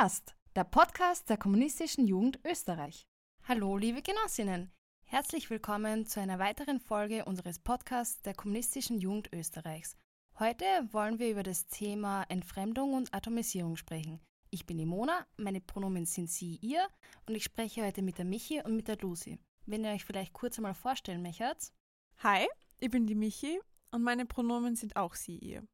Erst, der Podcast der Kommunistischen Jugend Österreich. Hallo, liebe Genossinnen. Herzlich willkommen zu einer weiteren Folge unseres Podcasts der Kommunistischen Jugend Österreichs. Heute wollen wir über das Thema Entfremdung und Atomisierung sprechen. Ich bin die Mona, meine Pronomen sind sie, ihr und ich spreche heute mit der Michi und mit der Lucy. Wenn ihr euch vielleicht kurz einmal vorstellen möchtet. Hi, ich bin die Michi und meine Pronomen sind auch sie, ihr.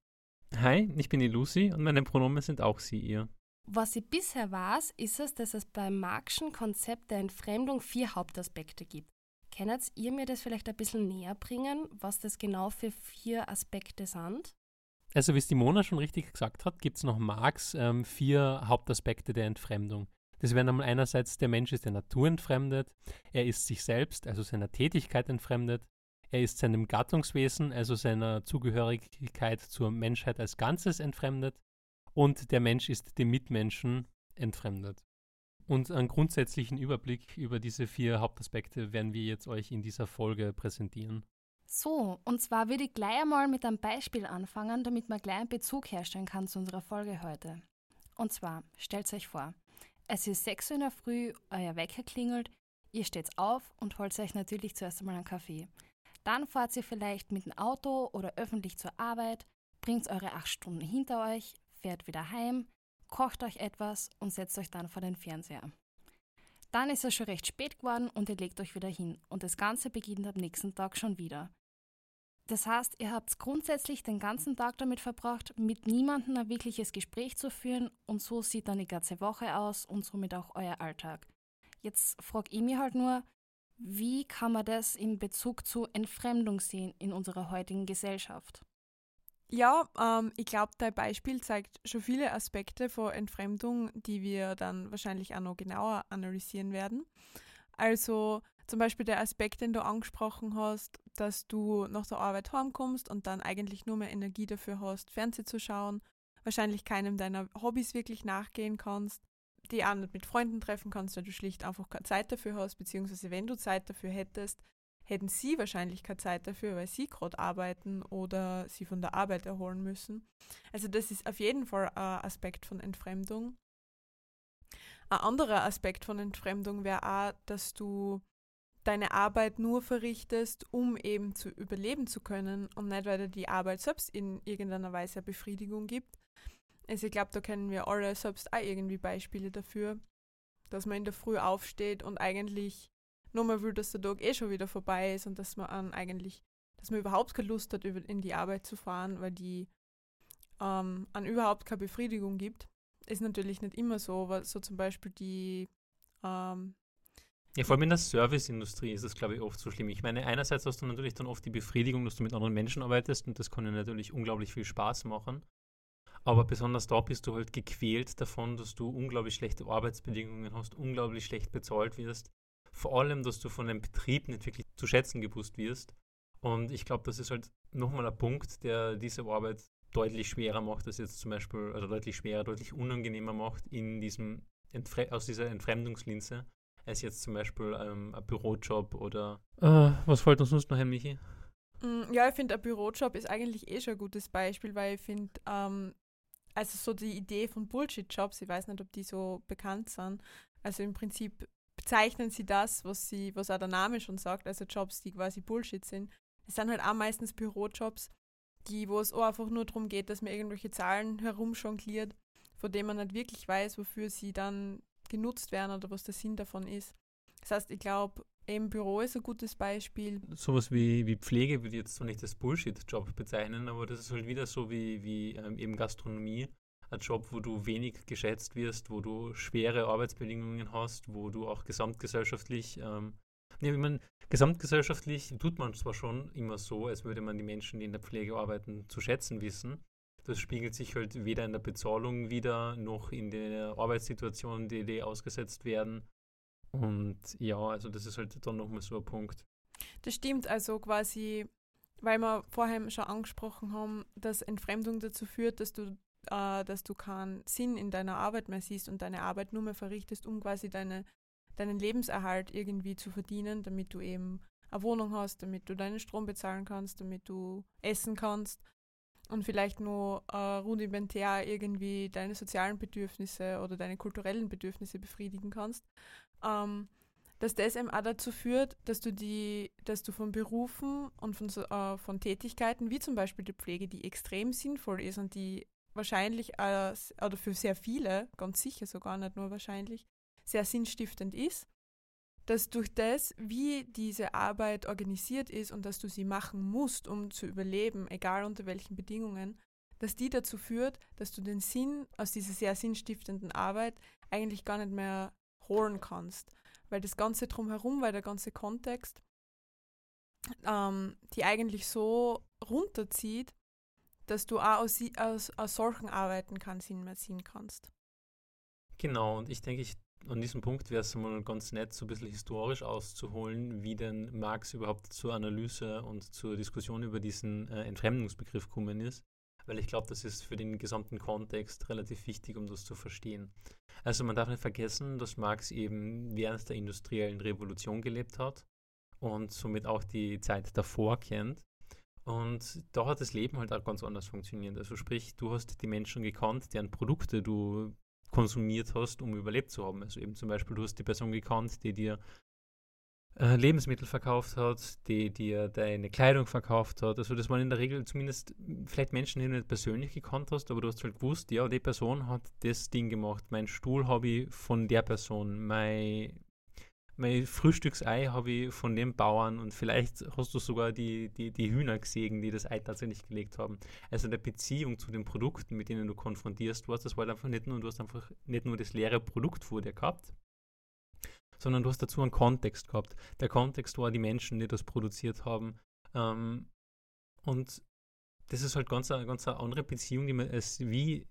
Hi, ich bin die Lucy und meine Pronomen sind auch sie, ihr. Was ich bisher weiß, ist es, dass es beim Marxischen Konzept der Entfremdung vier Hauptaspekte gibt. Könnt ihr mir das vielleicht ein bisschen näher bringen, was das genau für vier Aspekte sind? Also wie es die Mona schon richtig gesagt hat, gibt es nach Marx ähm, vier Hauptaspekte der Entfremdung. Das wären einmal einerseits, der Mensch ist der Natur entfremdet, er ist sich selbst, also seiner Tätigkeit entfremdet, er ist seinem Gattungswesen, also seiner Zugehörigkeit zur Menschheit als Ganzes entfremdet und der Mensch ist dem Mitmenschen entfremdet. Und einen grundsätzlichen Überblick über diese vier Hauptaspekte werden wir jetzt euch in dieser Folge präsentieren. So, und zwar würde ich gleich einmal mit einem Beispiel anfangen, damit man gleich einen Bezug herstellen kann zu unserer Folge heute. Und zwar, stellt euch vor, es ist 6 Uhr in der Früh, euer Wecker klingelt, ihr steht auf und holt euch natürlich zuerst einmal einen Kaffee. Dann fahrt ihr vielleicht mit dem Auto oder öffentlich zur Arbeit, bringt eure 8 Stunden hinter euch, fährt wieder heim, kocht euch etwas und setzt euch dann vor den Fernseher. Dann ist es schon recht spät geworden und ihr legt euch wieder hin und das Ganze beginnt am nächsten Tag schon wieder. Das heißt, ihr habt grundsätzlich den ganzen Tag damit verbracht, mit niemandem ein wirkliches Gespräch zu führen und so sieht dann die ganze Woche aus und somit auch euer Alltag. Jetzt frage ich mich halt nur, wie kann man das in Bezug zu Entfremdung sehen in unserer heutigen Gesellschaft? Ja, ähm, ich glaube, dein Beispiel zeigt schon viele Aspekte von Entfremdung, die wir dann wahrscheinlich auch noch genauer analysieren werden. Also zum Beispiel der Aspekt, den du angesprochen hast, dass du nach der Arbeit heimkommst und dann eigentlich nur mehr Energie dafür hast, Fernsehen zu schauen, wahrscheinlich keinem deiner Hobbys wirklich nachgehen kannst, die auch nicht mit Freunden treffen kannst, weil du schlicht einfach keine Zeit dafür hast, beziehungsweise wenn du Zeit dafür hättest, hätten sie wahrscheinlich keine Zeit dafür, weil sie gerade arbeiten oder sie von der Arbeit erholen müssen. Also das ist auf jeden Fall ein Aspekt von Entfremdung. Ein anderer Aspekt von Entfremdung wäre auch, dass du deine Arbeit nur verrichtest, um eben zu überleben zu können und nicht, weil dir die Arbeit selbst in irgendeiner Weise Befriedigung gibt. Also ich glaube, da kennen wir alle selbst auch irgendwie Beispiele dafür, dass man in der Früh aufsteht und eigentlich nur mal will, dass der Tag eh schon wieder vorbei ist und dass man an eigentlich, dass man überhaupt keine Lust hat, in die Arbeit zu fahren, weil die ähm, an überhaupt keine Befriedigung gibt. Ist natürlich nicht immer so, aber so zum Beispiel die ähm, ja, vor allem in der Serviceindustrie ist das, glaube ich, oft so schlimm. Ich meine, einerseits hast du natürlich dann oft die Befriedigung, dass du mit anderen Menschen arbeitest und das kann ja natürlich unglaublich viel Spaß machen. Aber besonders da bist du halt gequält davon, dass du unglaublich schlechte Arbeitsbedingungen hast, unglaublich schlecht bezahlt wirst vor allem, dass du von dem Betrieb nicht wirklich zu schätzen gewusst wirst. Und ich glaube, das ist halt nochmal ein Punkt, der diese Arbeit deutlich schwerer macht, als jetzt zum Beispiel, also deutlich schwerer, deutlich unangenehmer macht in diesem Entfre aus dieser Entfremdungslinse, als jetzt zum Beispiel ähm, ein Bürojob oder äh, was fällt uns sonst noch ein, Michi? Mm, ja, ich finde, ein Bürojob ist eigentlich eh schon ein gutes Beispiel, weil ich finde, ähm, also so die Idee von Bullshit-Jobs, ich weiß nicht, ob die so bekannt sind. Also im Prinzip bezeichnen sie das, was sie, was auch der Name schon sagt, also Jobs, die quasi Bullshit sind. Es sind halt auch meistens Bürojobs, die, wo es auch einfach nur darum geht, dass man irgendwelche Zahlen herumjongliert, von denen man nicht wirklich weiß, wofür sie dann genutzt werden oder was der Sinn davon ist. Das heißt, ich glaube, eben Büro ist ein gutes Beispiel. Sowas wie, wie Pflege würde ich jetzt zwar nicht als Bullshit-Job bezeichnen, aber das ist halt wieder so wie, wie ähm, eben Gastronomie ein Job, wo du wenig geschätzt wirst, wo du schwere Arbeitsbedingungen hast, wo du auch gesamtgesellschaftlich, ähm, ich meine, gesamtgesellschaftlich tut man zwar schon immer so, als würde man die Menschen, die in der Pflege arbeiten, zu schätzen wissen. Das spiegelt sich halt weder in der Bezahlung wieder, noch in der Arbeitssituation, die die ausgesetzt werden. Und ja, also das ist halt dann nochmal so ein Punkt. Das stimmt, also quasi, weil wir vorher schon angesprochen haben, dass Entfremdung dazu führt, dass du äh, dass du keinen Sinn in deiner Arbeit mehr siehst und deine Arbeit nur mehr verrichtest, um quasi deine, deinen Lebenserhalt irgendwie zu verdienen, damit du eben eine Wohnung hast, damit du deinen Strom bezahlen kannst, damit du essen kannst. und vielleicht nur äh, rudimentär irgendwie deine sozialen Bedürfnisse oder deine kulturellen Bedürfnisse befriedigen kannst, ähm, dass das eben auch dazu führt, dass du die, dass du von Berufen und von, äh, von Tätigkeiten, wie zum Beispiel die Pflege, die extrem sinnvoll ist und die wahrscheinlich, äh, oder für sehr viele, ganz sicher sogar nicht nur wahrscheinlich, sehr sinnstiftend ist, dass durch das, wie diese Arbeit organisiert ist und dass du sie machen musst, um zu überleben, egal unter welchen Bedingungen, dass die dazu führt, dass du den Sinn aus dieser sehr sinnstiftenden Arbeit eigentlich gar nicht mehr holen kannst. Weil das Ganze drumherum, weil der ganze Kontext ähm, die eigentlich so runterzieht, dass du auch aus, aus, aus solchen Arbeiten keinen Sinn mehr ziehen kannst. Genau, und ich denke, ich, an diesem Punkt wäre es mal ganz nett, so ein bisschen historisch auszuholen, wie denn Marx überhaupt zur Analyse und zur Diskussion über diesen äh, Entfremdungsbegriff gekommen ist, weil ich glaube, das ist für den gesamten Kontext relativ wichtig, um das zu verstehen. Also man darf nicht vergessen, dass Marx eben während der industriellen Revolution gelebt hat und somit auch die Zeit davor kennt. Und da hat das Leben halt auch ganz anders funktioniert. Also sprich, du hast die Menschen gekannt, deren Produkte du konsumiert hast, um überlebt zu haben. Also eben zum Beispiel, du hast die Person gekannt, die dir äh, Lebensmittel verkauft hat, die dir deine Kleidung verkauft hat. Also das waren in der Regel zumindest vielleicht Menschen, die du nicht persönlich gekannt hast, aber du hast halt gewusst, ja, die Person hat das Ding gemacht. Mein Stuhl habe ich von der Person, mein mein Frühstücksei habe ich von dem Bauern und vielleicht hast du sogar die, die, die Hühner gesehen, die das Ei tatsächlich gelegt haben. Also der Beziehung zu den Produkten, mit denen du konfrontierst warst, das war halt einfach nicht nur, du hast einfach nicht nur das leere Produkt vor dir gehabt, sondern du hast dazu einen Kontext gehabt. Der Kontext war die Menschen, die das produziert haben. Ähm, und das ist halt ganz eine ganz andere Beziehung, die man als wie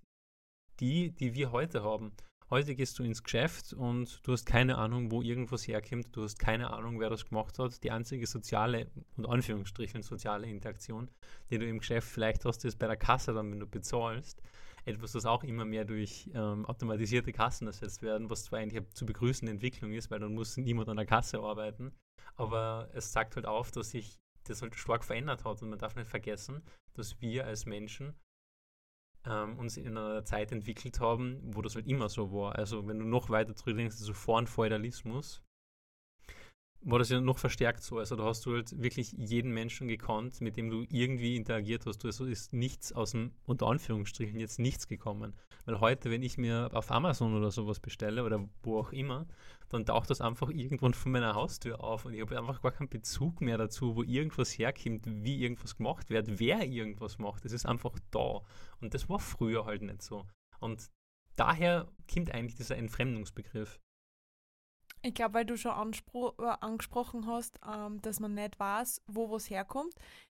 die, die wir heute haben. Heute gehst du ins Geschäft und du hast keine Ahnung, wo irgendwas herkommt, du hast keine Ahnung, wer das gemacht hat. Die einzige soziale, und Anführungsstrichen soziale Interaktion, die du im Geschäft vielleicht hast, ist bei der Kasse dann, wenn du bezahlst. Etwas, das auch immer mehr durch ähm, automatisierte Kassen ersetzt werden, was zwar eigentlich zu begrüßende Entwicklung ist, weil dann muss niemand an der Kasse arbeiten, aber es zeigt halt auf, dass sich das halt stark verändert hat und man darf nicht vergessen, dass wir als Menschen ähm, uns in einer Zeit entwickelt haben, wo das halt immer so war. Also wenn du noch weiter zurückdenkst, also vor dem Feudalismus, war das ja noch verstärkt so. Also da hast du halt wirklich jeden Menschen gekannt, mit dem du irgendwie interagiert hast. Also ist nichts aus dem, unter Anführungsstrichen, jetzt nichts gekommen. Weil heute, wenn ich mir auf Amazon oder sowas bestelle oder wo auch immer, dann taucht das einfach irgendwann von meiner Haustür auf und ich habe einfach gar keinen Bezug mehr dazu, wo irgendwas herkommt, wie irgendwas gemacht wird, wer irgendwas macht. Es ist einfach da. Und das war früher halt nicht so. Und daher kommt eigentlich dieser Entfremdungsbegriff. Ich glaube, weil du schon äh, angesprochen hast, ähm, dass man nicht weiß, wo was herkommt.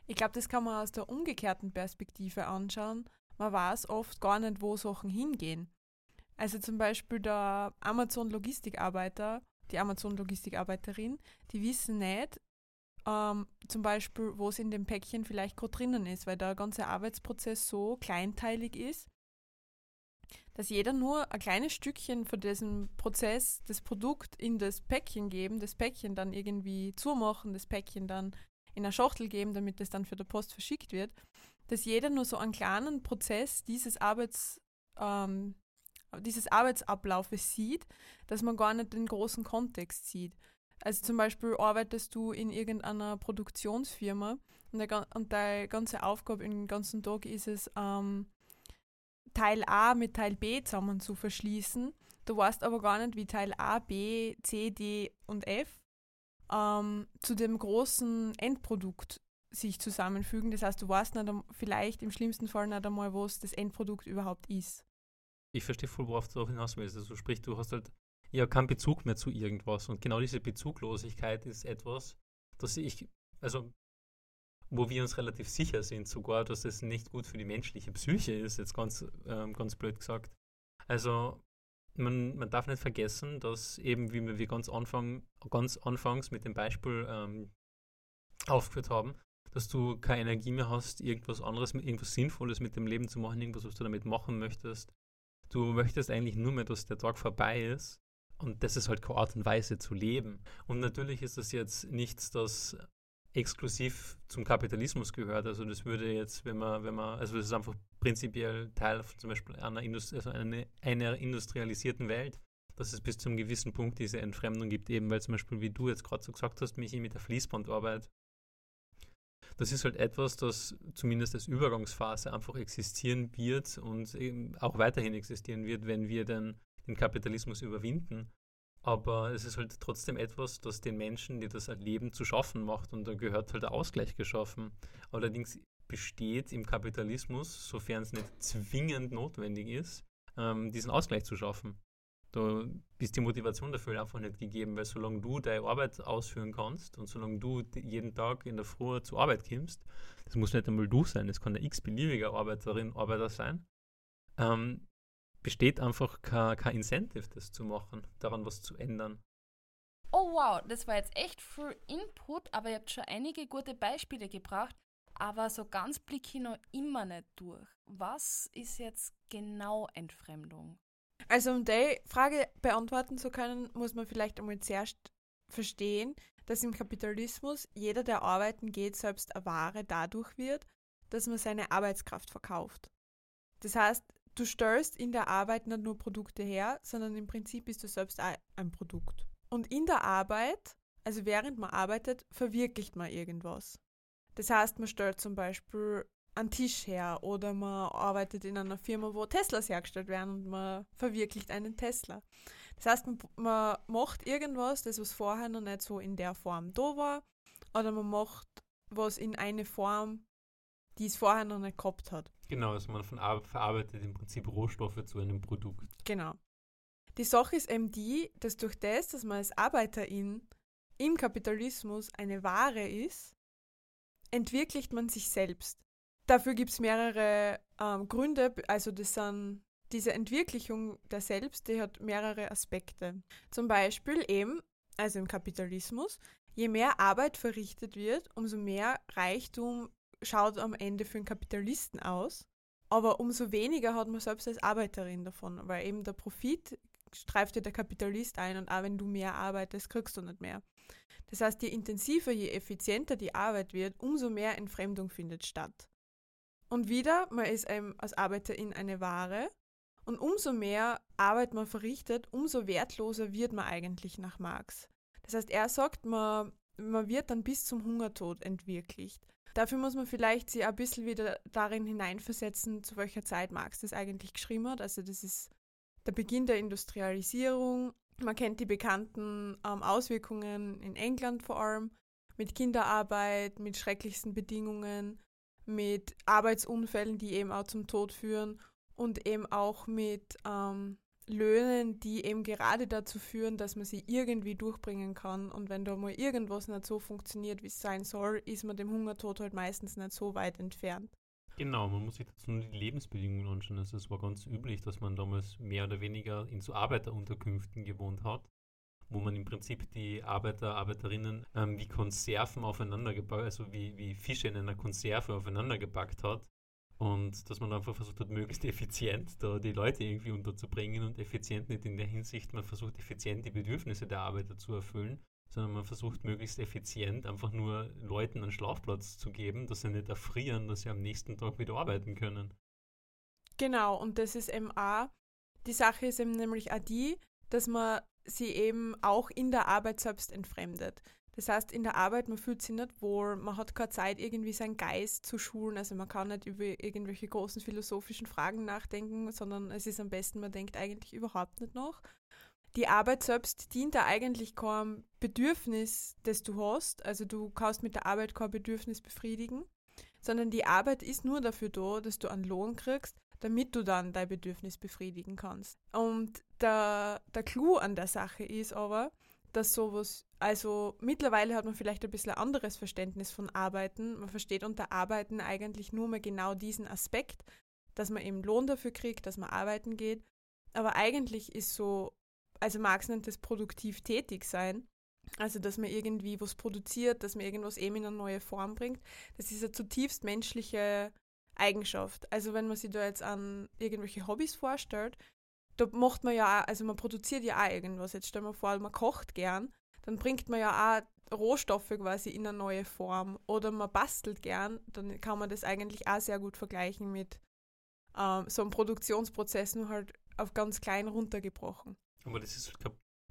Ich glaube, das kann man aus der umgekehrten Perspektive anschauen. Man weiß oft gar nicht, wo Sachen hingehen. Also zum Beispiel der Amazon-Logistikarbeiter, die Amazon-Logistikarbeiterin, die wissen nicht, ähm, zum Beispiel, wo es in dem Päckchen vielleicht gerade drinnen ist, weil der ganze Arbeitsprozess so kleinteilig ist, dass jeder nur ein kleines Stückchen von diesem Prozess, das Produkt in das Päckchen geben, das Päckchen dann irgendwie zumachen, das Päckchen dann in eine Schachtel geben, damit es dann für die Post verschickt wird, dass jeder nur so einen kleinen Prozess dieses Arbeits, ähm, dieses Arbeitsablaufes sieht, dass man gar nicht den großen Kontext sieht. Also zum Beispiel arbeitest du in irgendeiner Produktionsfirma und, der, und deine ganze Aufgabe den ganzen Tag ist es, ähm, Teil A mit Teil B zusammen zu verschließen. Du weißt aber gar nicht, wie Teil A, B, C, D und F ähm, zu dem großen Endprodukt sich zusammenfügen. Das heißt, du weißt nicht, vielleicht im schlimmsten Fall nicht einmal, was das Endprodukt überhaupt ist. Ich verstehe voll, worauf du hinaus willst. Also sprich, du hast halt ja keinen Bezug mehr zu irgendwas. Und genau diese Bezuglosigkeit ist etwas, das ich, also wo wir uns relativ sicher sind sogar, dass es nicht gut für die menschliche Psyche ist, jetzt ganz, ähm, ganz blöd gesagt. Also man, man darf nicht vergessen, dass eben, wie wir ganz, Anfang, ganz anfangs mit dem Beispiel ähm, aufgeführt haben, dass du keine Energie mehr hast, irgendwas anderes, irgendwas Sinnvolles mit dem Leben zu machen, irgendwas, was du damit machen möchtest. Du möchtest eigentlich nur mehr, dass der Tag vorbei ist. Und das ist halt keine Art und Weise zu leben. Und natürlich ist das jetzt nichts, das exklusiv zum Kapitalismus gehört. Also das würde jetzt, wenn man, wenn man, also das ist einfach prinzipiell Teil von zum Beispiel einer, Industri also eine, einer industrialisierten Welt, dass es bis zu einem gewissen Punkt diese Entfremdung gibt, eben weil zum Beispiel, wie du jetzt gerade so gesagt hast, Michi, mit der Fließbandarbeit, das ist halt etwas, das zumindest als Übergangsphase einfach existieren wird und eben auch weiterhin existieren wird, wenn wir dann den Kapitalismus überwinden. Aber es ist halt trotzdem etwas, das den Menschen, die das erleben, zu schaffen macht. Und da gehört halt der Ausgleich geschaffen. Allerdings besteht im Kapitalismus, sofern es nicht zwingend notwendig ist, ähm, diesen Ausgleich zu schaffen. Da ist die Motivation dafür einfach nicht gegeben, weil solange du deine Arbeit ausführen kannst und solange du jeden Tag in der Früh zur Arbeit kommst, das muss nicht einmal du sein, das kann eine x-beliebige Arbeiterin, Arbeiter sein, ähm, besteht einfach kein, kein Incentive, das zu machen, daran was zu ändern. Oh wow, das war jetzt echt viel Input, aber ihr habt schon einige gute Beispiele gebracht, aber so ganz blicke ich noch immer nicht durch. Was ist jetzt genau Entfremdung? Also um die Frage beantworten zu können, muss man vielleicht einmal zuerst verstehen, dass im Kapitalismus jeder, der arbeiten geht, selbst eine Ware dadurch wird, dass man seine Arbeitskraft verkauft. Das heißt, du stellst in der Arbeit nicht nur Produkte her, sondern im Prinzip bist du selbst ein Produkt. Und in der Arbeit, also während man arbeitet, verwirklicht man irgendwas. Das heißt, man stellt zum Beispiel einen Tisch her oder man arbeitet in einer Firma, wo Teslas hergestellt werden und man verwirklicht einen Tesla. Das heißt, man, man macht irgendwas, das was vorher noch nicht so in der Form da war, oder man macht was in eine Form, die es vorher noch nicht gehabt hat. Genau, also man verarbeitet im Prinzip Rohstoffe zu einem Produkt. Genau. Die Sache ist eben die, dass durch das, dass man als Arbeiterin im Kapitalismus eine Ware ist, entwirklicht man sich selbst. Dafür gibt es mehrere ähm, Gründe, also das sind diese Entwirklichung der Selbst, die hat mehrere Aspekte. Zum Beispiel eben, also im Kapitalismus, je mehr Arbeit verrichtet wird, umso mehr Reichtum schaut am Ende für einen Kapitalisten aus. Aber umso weniger hat man selbst als Arbeiterin davon, weil eben der Profit streift dir der Kapitalist ein und auch wenn du mehr arbeitest, kriegst du nicht mehr. Das heißt, je intensiver, je effizienter die Arbeit wird, umso mehr Entfremdung findet statt. Und wieder, man ist als Arbeiterin eine Ware und umso mehr Arbeit man verrichtet, umso wertloser wird man eigentlich nach Marx. Das heißt, er sagt, man, man wird dann bis zum Hungertod entwirklicht. Dafür muss man vielleicht sich ein bisschen wieder darin hineinversetzen, zu welcher Zeit Marx das eigentlich geschrieben hat. Also das ist der Beginn der Industrialisierung. Man kennt die bekannten ähm, Auswirkungen in England vor allem mit Kinderarbeit, mit schrecklichsten Bedingungen, mit Arbeitsunfällen, die eben auch zum Tod führen und eben auch mit ähm, Löhnen, die eben gerade dazu führen, dass man sie irgendwie durchbringen kann. Und wenn da mal irgendwas nicht so funktioniert, wie es sein soll, ist man dem Hungertod halt meistens nicht so weit entfernt. Genau, man muss sich dazu nur die Lebensbedingungen anschauen. Also es war ganz üblich, dass man damals mehr oder weniger in so Arbeiterunterkünften gewohnt hat, wo man im Prinzip die Arbeiter, Arbeiterinnen ähm, wie Konserven aufeinander gepackt, also wie, wie Fische in einer Konserve aufeinander gepackt hat und dass man einfach versucht hat, möglichst effizient da die Leute irgendwie unterzubringen und effizient nicht in der Hinsicht, man versucht effizient die Bedürfnisse der Arbeiter zu erfüllen, sondern man versucht möglichst effizient einfach nur Leuten einen Schlafplatz zu geben, dass sie nicht erfrieren, dass sie am nächsten Tag wieder arbeiten können. Genau, und das ist eben auch, die Sache ist eben nämlich auch die, dass man sie eben auch in der Arbeit selbst entfremdet. Das heißt, in der Arbeit, man fühlt sich nicht wohl, man hat keine Zeit, irgendwie seinen Geist zu schulen. Also man kann nicht über irgendwelche großen philosophischen Fragen nachdenken, sondern es ist am besten, man denkt eigentlich überhaupt nicht nach. Die Arbeit selbst dient da eigentlich keinem Bedürfnis, das du hast. Also du kannst mit der Arbeit kein Bedürfnis befriedigen, sondern die Arbeit ist nur dafür da, dass du einen Lohn kriegst, damit du dann dein Bedürfnis befriedigen kannst. Und der, der Clou an der Sache ist aber, dass sowas, also mittlerweile hat man vielleicht ein bisschen anderes Verständnis von Arbeiten. Man versteht unter Arbeiten eigentlich nur mal genau diesen Aspekt, dass man eben Lohn dafür kriegt, dass man arbeiten geht. Aber eigentlich ist so, also Marx nennt das produktiv tätig sein. Also, dass man irgendwie was produziert, dass man irgendwas eben in eine neue Form bringt. Das ist eine zutiefst menschliche Eigenschaft. Also, wenn man sich da jetzt an irgendwelche Hobbys vorstellt, da macht man ja, auch, also man produziert ja auch irgendwas. Jetzt stell mal vor, man kocht gern, dann bringt man ja auch Rohstoffe quasi in eine neue Form oder man bastelt gern, dann kann man das eigentlich auch sehr gut vergleichen mit ähm, so einem Produktionsprozess, nur halt auf ganz klein runtergebrochen. Aber das ist,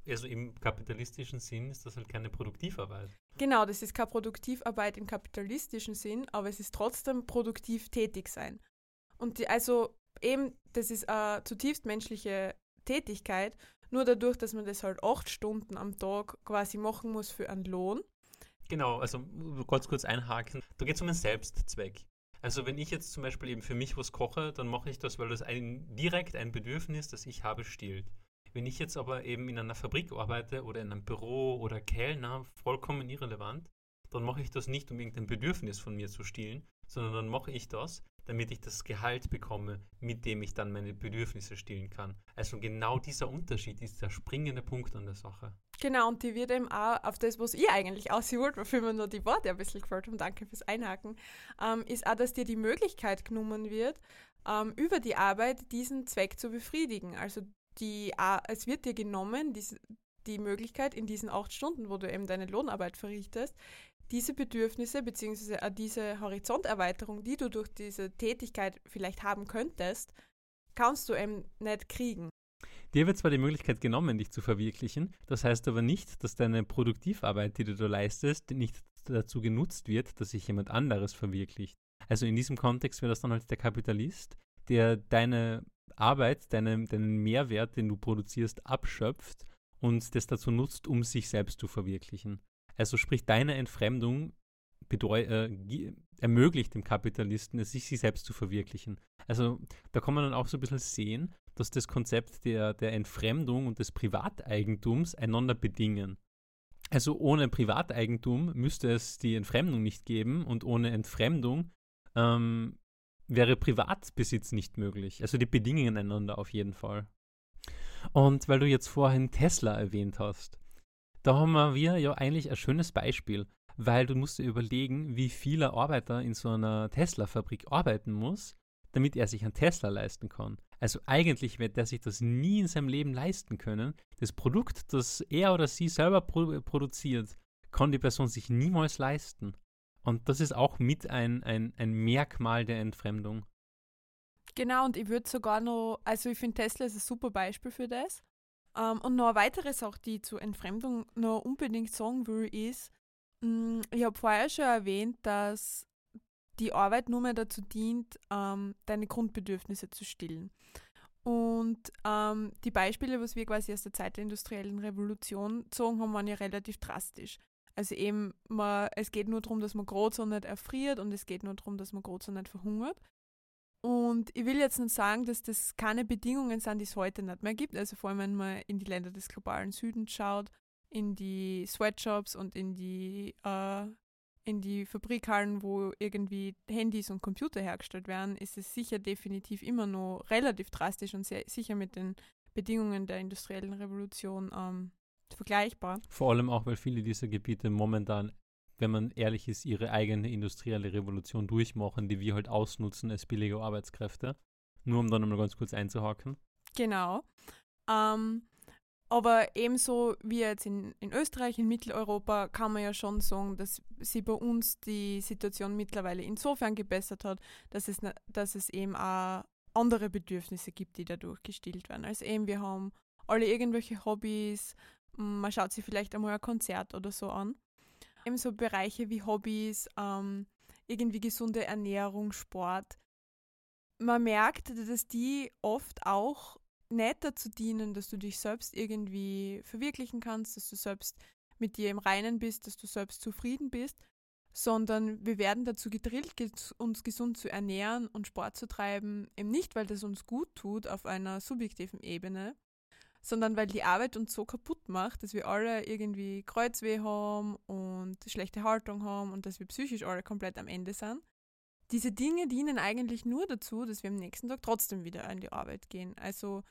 also im kapitalistischen Sinn ist das halt keine Produktivarbeit. Genau, das ist keine Produktivarbeit im kapitalistischen Sinn, aber es ist trotzdem produktiv tätig sein. Und die, also eben, das ist eine zutiefst menschliche Tätigkeit, nur dadurch, dass man das halt acht Stunden am Tag quasi machen muss für einen Lohn. Genau, also kurz kurz einhaken. Da geht es um einen Selbstzweck. Also wenn ich jetzt zum Beispiel eben für mich was koche, dann mache ich das, weil das ein, direkt ein Bedürfnis, das ich habe, stillt. Wenn ich jetzt aber eben in einer Fabrik arbeite oder in einem Büro oder Kellner, vollkommen irrelevant, dann mache ich das nicht, um irgendein Bedürfnis von mir zu stillen, sondern dann mache ich das, damit ich das Gehalt bekomme, mit dem ich dann meine Bedürfnisse stillen kann. Also genau dieser Unterschied ist der springende Punkt an der Sache. Genau, und die wird eben auch auf das, was ihr eigentlich ausholt, wofür mir nur die Worte ein bisschen gefällt haben, danke fürs Einhaken, ähm, ist auch, dass dir die Möglichkeit genommen wird, ähm, über die Arbeit diesen Zweck zu befriedigen. Also die, es wird dir genommen, die, die Möglichkeit in diesen acht Stunden, wo du eben deine Lohnarbeit verrichtest, diese Bedürfnisse bzw. diese Horizonterweiterung, die du durch diese Tätigkeit vielleicht haben könntest, kannst du eben nicht kriegen. Dir wird zwar die Möglichkeit genommen, dich zu verwirklichen, das heißt aber nicht, dass deine Produktivarbeit, die du da leistest, nicht dazu genutzt wird, dass sich jemand anderes verwirklicht. Also in diesem Kontext wäre das dann halt der Kapitalist, der deine Arbeit, deine, deinen Mehrwert, den du produzierst, abschöpft und das dazu nutzt, um sich selbst zu verwirklichen. Also sprich, deine Entfremdung äh, ermöglicht dem Kapitalisten, es sich, sich selbst zu verwirklichen. Also da kann man dann auch so ein bisschen sehen, dass das Konzept der, der Entfremdung und des Privateigentums einander bedingen. Also ohne Privateigentum müsste es die Entfremdung nicht geben und ohne Entfremdung ähm, wäre Privatbesitz nicht möglich. Also die bedingen einander auf jeden Fall. Und weil du jetzt vorhin Tesla erwähnt hast, da haben wir ja eigentlich ein schönes Beispiel, weil du musst dir überlegen, wie viele Arbeiter in so einer Tesla-Fabrik arbeiten muss, damit er sich einen Tesla leisten kann. Also eigentlich wird er sich das nie in seinem Leben leisten können. Das Produkt, das er oder sie selber produ produziert, kann die Person sich niemals leisten. Und das ist auch mit ein, ein, ein Merkmal der Entfremdung. Genau, und ich würde sogar noch, also ich finde Tesla ist ein super Beispiel für das. Ähm, und noch eine weitere Sache, die ich zur Entfremdung noch unbedingt sagen will, ist, mh, mm, ich habe vorher schon erwähnt, dass die Arbeit nur mehr dazu dient, ähm, deine Grundbedürfnisse zu stillen. Und ähm, die Beispiele, was wir quasi aus der Zeit der industriellen Revolution gezogen haben, waren ja relativ drastisch. Also eben, man, es geht nur darum, dass man so nicht erfriert und es geht nur darum, dass man so nicht verhungert. Und ich will jetzt nicht sagen, dass das keine Bedingungen sind, die es heute nicht mehr gibt. Also vor allem, wenn man in die Länder des globalen Südens schaut, in die Sweatshops und in die, äh, in die Fabrikhallen, wo irgendwie Handys und Computer hergestellt werden, ist es sicher definitiv immer noch relativ drastisch und sehr, sicher mit den Bedingungen der industriellen Revolution ähm, vergleichbar. Vor allem auch, weil viele dieser Gebiete momentan, wenn man ehrlich ist, ihre eigene industrielle Revolution durchmachen, die wir halt ausnutzen als billige Arbeitskräfte. Nur um dann nochmal ganz kurz einzuhaken. Genau. Ähm, aber ebenso wie jetzt in, in Österreich, in Mitteleuropa, kann man ja schon sagen, dass sie bei uns die Situation mittlerweile insofern gebessert hat, dass es, dass es eben auch andere Bedürfnisse gibt, die dadurch gestillt werden. Also eben, wir haben alle irgendwelche Hobbys, man schaut sich vielleicht einmal ein Konzert oder so an. Ebenso Bereiche wie Hobbys, ähm, irgendwie gesunde Ernährung, Sport. Man merkt, dass die oft auch nicht dazu dienen, dass du dich selbst irgendwie verwirklichen kannst, dass du selbst mit dir im Reinen bist, dass du selbst zufrieden bist, sondern wir werden dazu gedrillt, uns gesund zu ernähren und Sport zu treiben, eben nicht, weil das uns gut tut auf einer subjektiven Ebene, sondern weil die Arbeit uns so kaputt macht, dass wir alle irgendwie Kreuzweh haben und schlechte Haltung haben und dass wir psychisch alle komplett am Ende sind. Diese Dinge dienen eigentlich nur dazu, dass wir am nächsten Tag trotzdem wieder an die Arbeit gehen. Also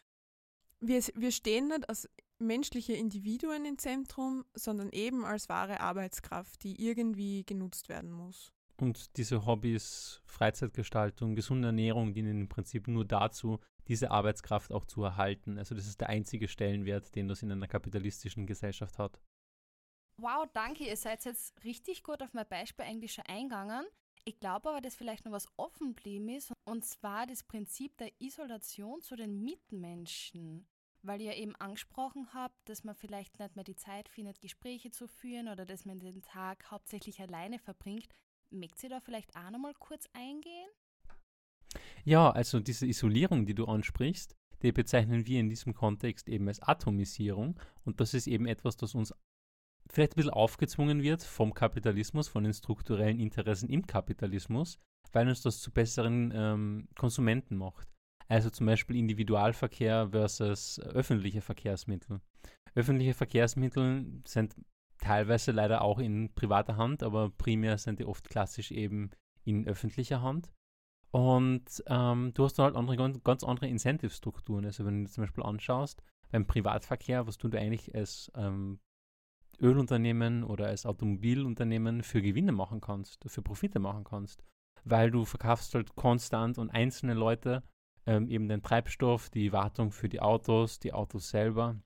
wir, wir stehen nicht als menschliche Individuen im Zentrum, sondern eben als wahre Arbeitskraft, die irgendwie genutzt werden muss. Und diese Hobbys, Freizeitgestaltung, gesunde Ernährung dienen im Prinzip nur dazu, diese Arbeitskraft auch zu erhalten. Also das ist der einzige Stellenwert, den das in einer kapitalistischen Gesellschaft hat. Wow, danke. Ihr seid jetzt richtig gut auf mein Beispiel eigentlich schon eingegangen. Ich glaube aber, dass vielleicht noch was offen geblieben ist, und zwar das Prinzip der Isolation zu den Mitmenschen. Weil ihr eben angesprochen habt, dass man vielleicht nicht mehr die Zeit findet, Gespräche zu führen oder dass man den Tag hauptsächlich alleine verbringt. Mögt ihr da vielleicht auch nochmal kurz eingehen? Ja, also diese Isolierung, die du ansprichst, die bezeichnen wir in diesem Kontext eben als Atomisierung. Und das ist eben etwas, das uns vielleicht ein bisschen aufgezwungen wird vom Kapitalismus, von den strukturellen Interessen im Kapitalismus, weil uns das zu besseren ähm, Konsumenten macht. Also zum Beispiel Individualverkehr versus öffentliche Verkehrsmittel. Öffentliche Verkehrsmittel sind teilweise leider auch in privater Hand, aber primär sind die oft klassisch eben in öffentlicher Hand. Und ähm, du hast dann halt andere, ganz andere Incentive-Strukturen. Also wenn du zum Beispiel anschaust, beim Privatverkehr, was du eigentlich als ähm, Ölunternehmen oder als Automobilunternehmen für Gewinne machen kannst, für Profite machen kannst. Weil du verkaufst halt konstant und einzelne Leute ähm, eben den Treibstoff, die Wartung für die Autos, die Autos selber.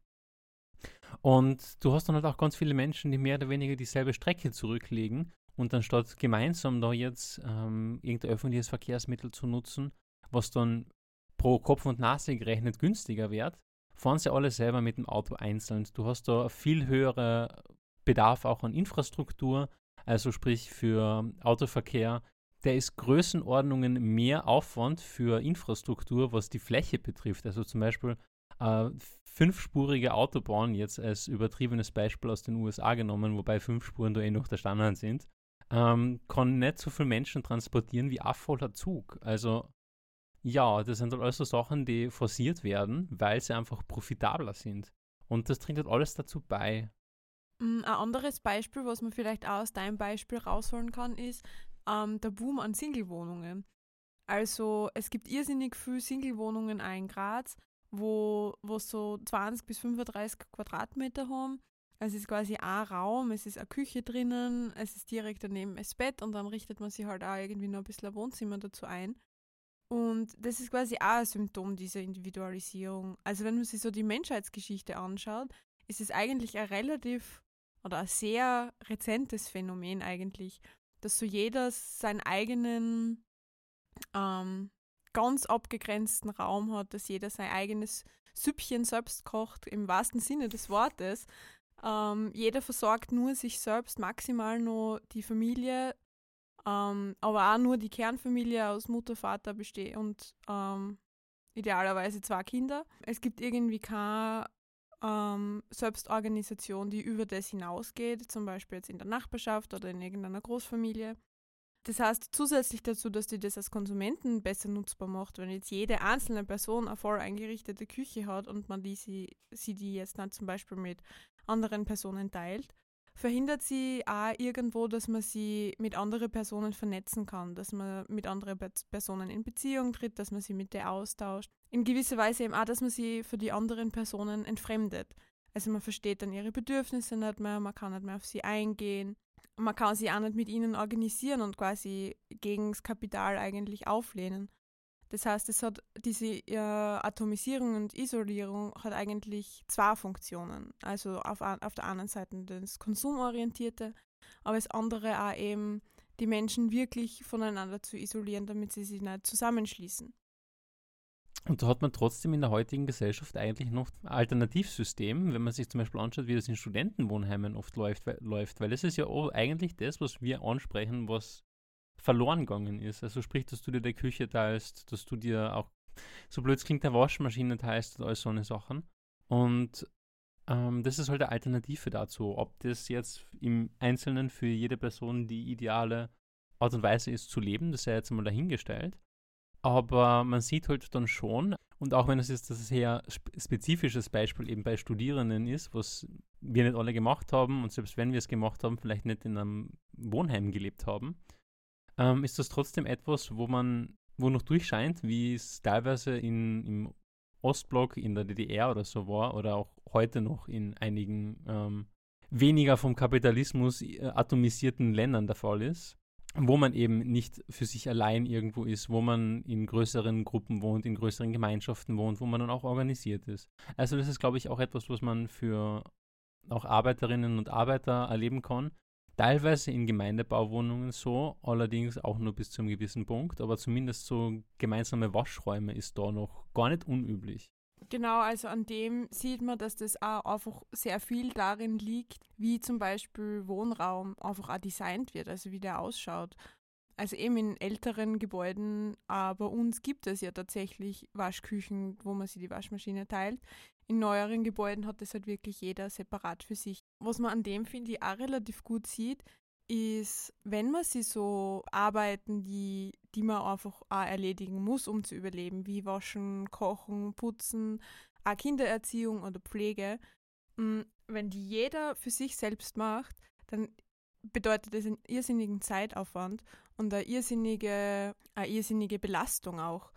Und du hast dann halt auch ganz viele Menschen, die mehr oder weniger dieselbe Strecke zurücklegen und anstatt gemeinsam da jetzt ähm, irgendein öffentliches Verkehrsmittel zu nutzen, was dann pro Kopf und Nase gerechnet günstiger wird, fahren sie alle selber mit dem Auto einzeln. Du hast da viel höhere Bedarf auch an Infrastruktur, also sprich für Autoverkehr. Der ist Größenordnungen mehr Aufwand für Infrastruktur, was die Fläche betrifft. Also zum Beispiel äh, fünfspurige Autobahn, jetzt als übertriebenes Beispiel aus den USA genommen, wobei fünf Spuren da eh noch der Standard sind, ähm, kann nicht so viele Menschen transportieren wie ein voller Zug. Also ja, das sind halt alles so Sachen, die forciert werden, weil sie einfach profitabler sind. Und das trinkt halt alles dazu bei. Mm, ein anderes Beispiel, was man vielleicht auch aus deinem Beispiel rausholen kann, ist ähm, der Boom an Singlewohnungen. Also es gibt irrsinnig viele Singlewohnungen in Graz, wo, wo so 20 bis 35 Quadratmeter haben. Es ist quasi ein Raum, es ist eine Küche drinnen, es ist direkt daneben das Bett und dann richtet man sich halt auch irgendwie noch ein bisschen ein Wohnzimmer dazu ein. Und das ist quasi auch ein Symptom dieser Individualisierung. Also wenn man sich so die Menschheitsgeschichte anschaut, ist es eigentlich ein relativ oder ein sehr rezentes Phänomen eigentlich, dass so jeder seinen eigenen ähm, ganz abgegrenzten Raum hat, dass jeder sein eigenes Süppchen selbst kocht, im wahrsten Sinne des Wortes. Ähm, jeder versorgt nur sich selbst, maximal nur die Familie, ähm, aber auch nur die Kernfamilie aus Mutter, Vater besteht und ähm, idealerweise zwei Kinder. Es gibt irgendwie keine ähm, Selbstorganisation, die über das hinausgeht, zum Beispiel jetzt in der Nachbarschaft oder in irgendeiner Großfamilie. Das heißt, zusätzlich dazu, dass die das als Konsumenten besser nutzbar macht, wenn jetzt jede einzelne Person eine voll eingerichtete Küche hat und man die, sie, sie die jetzt dann zum Beispiel mit anderen Personen teilt, verhindert sie auch irgendwo, dass man sie mit anderen Personen vernetzen kann, dass man mit anderen Personen in Beziehung tritt, dass man sie mit der austauscht. In gewisser Weise eben auch, dass man sie für die anderen Personen entfremdet. Also man versteht dann ihre Bedürfnisse nicht mehr, man kann nicht mehr auf sie eingehen, man kann sie auch nicht mit ihnen organisieren und quasi gegen das Kapital eigentlich auflehnen. Das heißt, es hat diese äh, Atomisierung und Isolierung hat eigentlich zwei Funktionen. Also auf, auf der einen Seite das Konsumorientierte, aber das andere auch eben die Menschen wirklich voneinander zu isolieren, damit sie sich nicht zusammenschließen. Und da hat man trotzdem in der heutigen Gesellschaft eigentlich noch Alternativsystem, wenn man sich zum Beispiel anschaut, wie das in Studentenwohnheimen oft läuft, läuft weil das ist ja eigentlich das, was wir ansprechen, was verloren gegangen ist. Also sprich, dass du dir die Küche teilst, dass du dir auch, so blöd klingt, der Waschmaschine teilst und all so eine Sachen. Und ähm, das ist halt eine Alternative dazu. Ob das jetzt im Einzelnen für jede Person die ideale Art und Weise ist zu leben, das sei jetzt mal dahingestellt. Aber man sieht halt dann schon, und auch wenn es jetzt das sehr spezifisches Beispiel eben bei Studierenden ist, was wir nicht alle gemacht haben und selbst wenn wir es gemacht haben, vielleicht nicht in einem Wohnheim gelebt haben, ähm, ist das trotzdem etwas, wo man, wo noch durchscheint, wie es teilweise in, im Ostblock, in der DDR oder so war, oder auch heute noch in einigen ähm, weniger vom Kapitalismus äh, atomisierten Ländern der Fall ist, wo man eben nicht für sich allein irgendwo ist, wo man in größeren Gruppen wohnt, in größeren Gemeinschaften wohnt, wo man dann auch organisiert ist. Also das ist, glaube ich, auch etwas, was man für auch Arbeiterinnen und Arbeiter erleben kann. Teilweise in Gemeindebauwohnungen so, allerdings auch nur bis zu einem gewissen Punkt, aber zumindest so gemeinsame Waschräume ist da noch gar nicht unüblich. Genau, also an dem sieht man, dass das auch einfach sehr viel darin liegt, wie zum Beispiel Wohnraum einfach auch designt wird, also wie der ausschaut. Also eben in älteren Gebäuden, aber uns gibt es ja tatsächlich Waschküchen, wo man sich die Waschmaschine teilt. In neueren Gebäuden hat das halt wirklich jeder separat für sich. Was man an dem, finde ich, auch relativ gut sieht, ist, wenn man sie so Arbeiten, die, die man einfach auch erledigen muss, um zu überleben, wie Waschen, Kochen, Putzen, auch Kindererziehung oder Pflege, mm, wenn die jeder für sich selbst macht, dann bedeutet das einen irrsinnigen Zeitaufwand und eine irrsinnige, eine irrsinnige Belastung auch.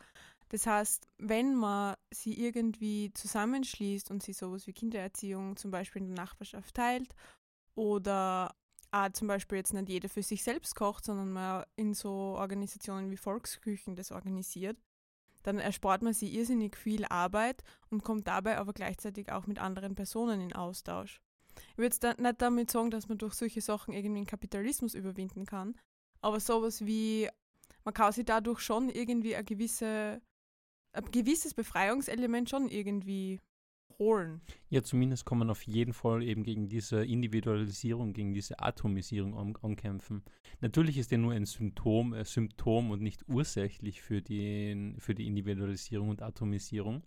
Das heißt, wenn man sie irgendwie zusammenschließt und sie sowas wie Kindererziehung zum Beispiel in der Nachbarschaft teilt oder auch zum Beispiel jetzt nicht jeder für sich selbst kocht, sondern man in so Organisationen wie Volksküchen das organisiert, dann erspart man sich irrsinnig viel Arbeit und kommt dabei aber gleichzeitig auch mit anderen Personen in Austausch. Ich würde jetzt nicht damit sagen, dass man durch solche Sachen irgendwie den Kapitalismus überwinden kann, aber sowas wie, man kann sich dadurch schon irgendwie ein, gewisse, ein gewisses Befreiungselement schon irgendwie holen. Ja, zumindest kann man auf jeden Fall eben gegen diese Individualisierung, gegen diese Atomisierung an, ankämpfen. Natürlich ist der nur ein Symptom, äh, Symptom und nicht ursächlich für die, für die Individualisierung und Atomisierung.